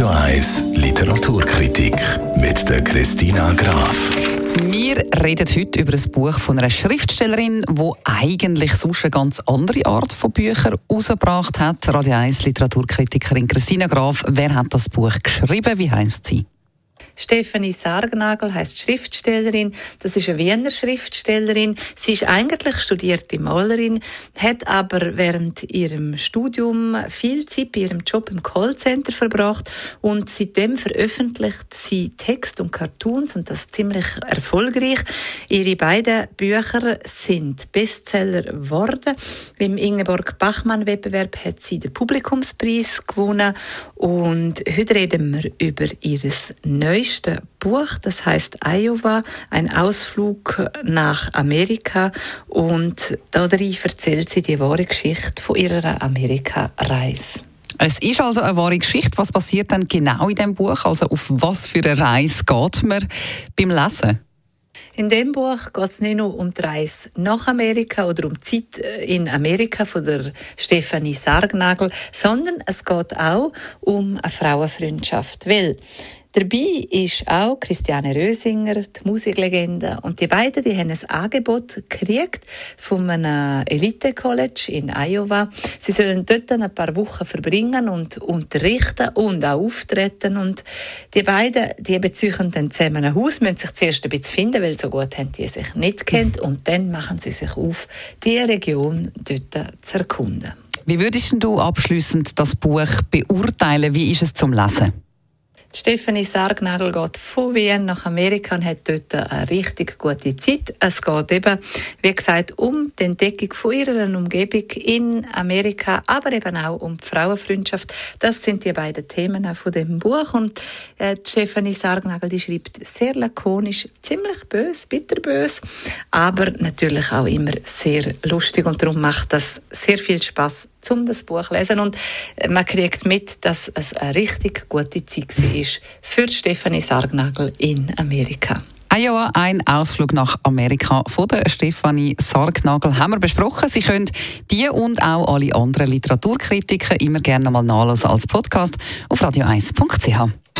Radio 1 Literaturkritik mit der Christina Graf. Wir reden heute über ein Buch von einer Schriftstellerin, die eigentlich sonst eine ganz andere Art von Büchern herausgebracht hat. Radio 1 Literaturkritikerin Christina Graf. Wer hat das Buch geschrieben? Wie heißt sie? Stefanie Sargnagel heißt Schriftstellerin. Das ist eine Wiener Schriftstellerin. Sie ist eigentlich studierte Malerin, hat aber während ihrem Studium viel Zeit bei ihrem Job im Callcenter verbracht und seitdem veröffentlicht sie Text und Cartoons und das ziemlich erfolgreich. Ihre beiden Bücher sind Bestseller geworden. Im Ingeborg Bachmann Wettbewerb hat sie den Publikumspreis gewonnen und heute reden wir über ihres neues neueste Buch, das heißt Iowa, ein Ausflug nach Amerika und darin erzählt sie die wahre Geschichte von ihrer Amerika-Reise. Es ist also eine wahre Geschichte. Was passiert dann genau in dem Buch? Also auf was für eine Reise geht man beim Lesen? In dem Buch geht es nicht nur um die Reise nach Amerika oder um die Zeit äh, in Amerika von der Stefanie Sargnagel, sondern es geht auch um eine Frauenfreundschaft. Weil Dabei ist auch Christiane Rösinger, die Musiklegende. Und die beiden, die haben ein Angebot gekriegt von einem Elite-College in Iowa. Sie sollen dort ein paar Wochen verbringen und unterrichten und auch auftreten. Und die beiden, die beziehen dann zusammen ein Haus, müssen sich zuerst ein bisschen finden, weil so gut haben die sich nicht kennt. Und dann machen sie sich auf, die Region dort zu erkunden. Wie würdest du abschließend das Buch beurteilen? Wie ist es zum Lesen? Stephanie Sargnagel geht von Wien nach Amerika und hat dort eine richtig gute Zeit. Es geht eben, wie gesagt, um die Entdeckung von ihrer Umgebung in Amerika, aber eben auch um die Frauenfreundschaft. Das sind die beiden Themen von dem Buch. Und äh, Stephanie Sargnagel, die schreibt sehr lakonisch, ziemlich bös, bitterbös, aber natürlich auch immer sehr lustig und darum macht das sehr viel Spaß um das Buch zu lesen. Und man kriegt mit, dass es eine richtig gute Zeit war für Stefanie Sargnagel in Amerika. Iowa, ein Ausflug nach Amerika von der Stefanie Sargnagel haben wir besprochen. Sie können die und auch alle anderen Literaturkritiken immer gerne nochmal nachlesen als Podcast auf radio1.ch.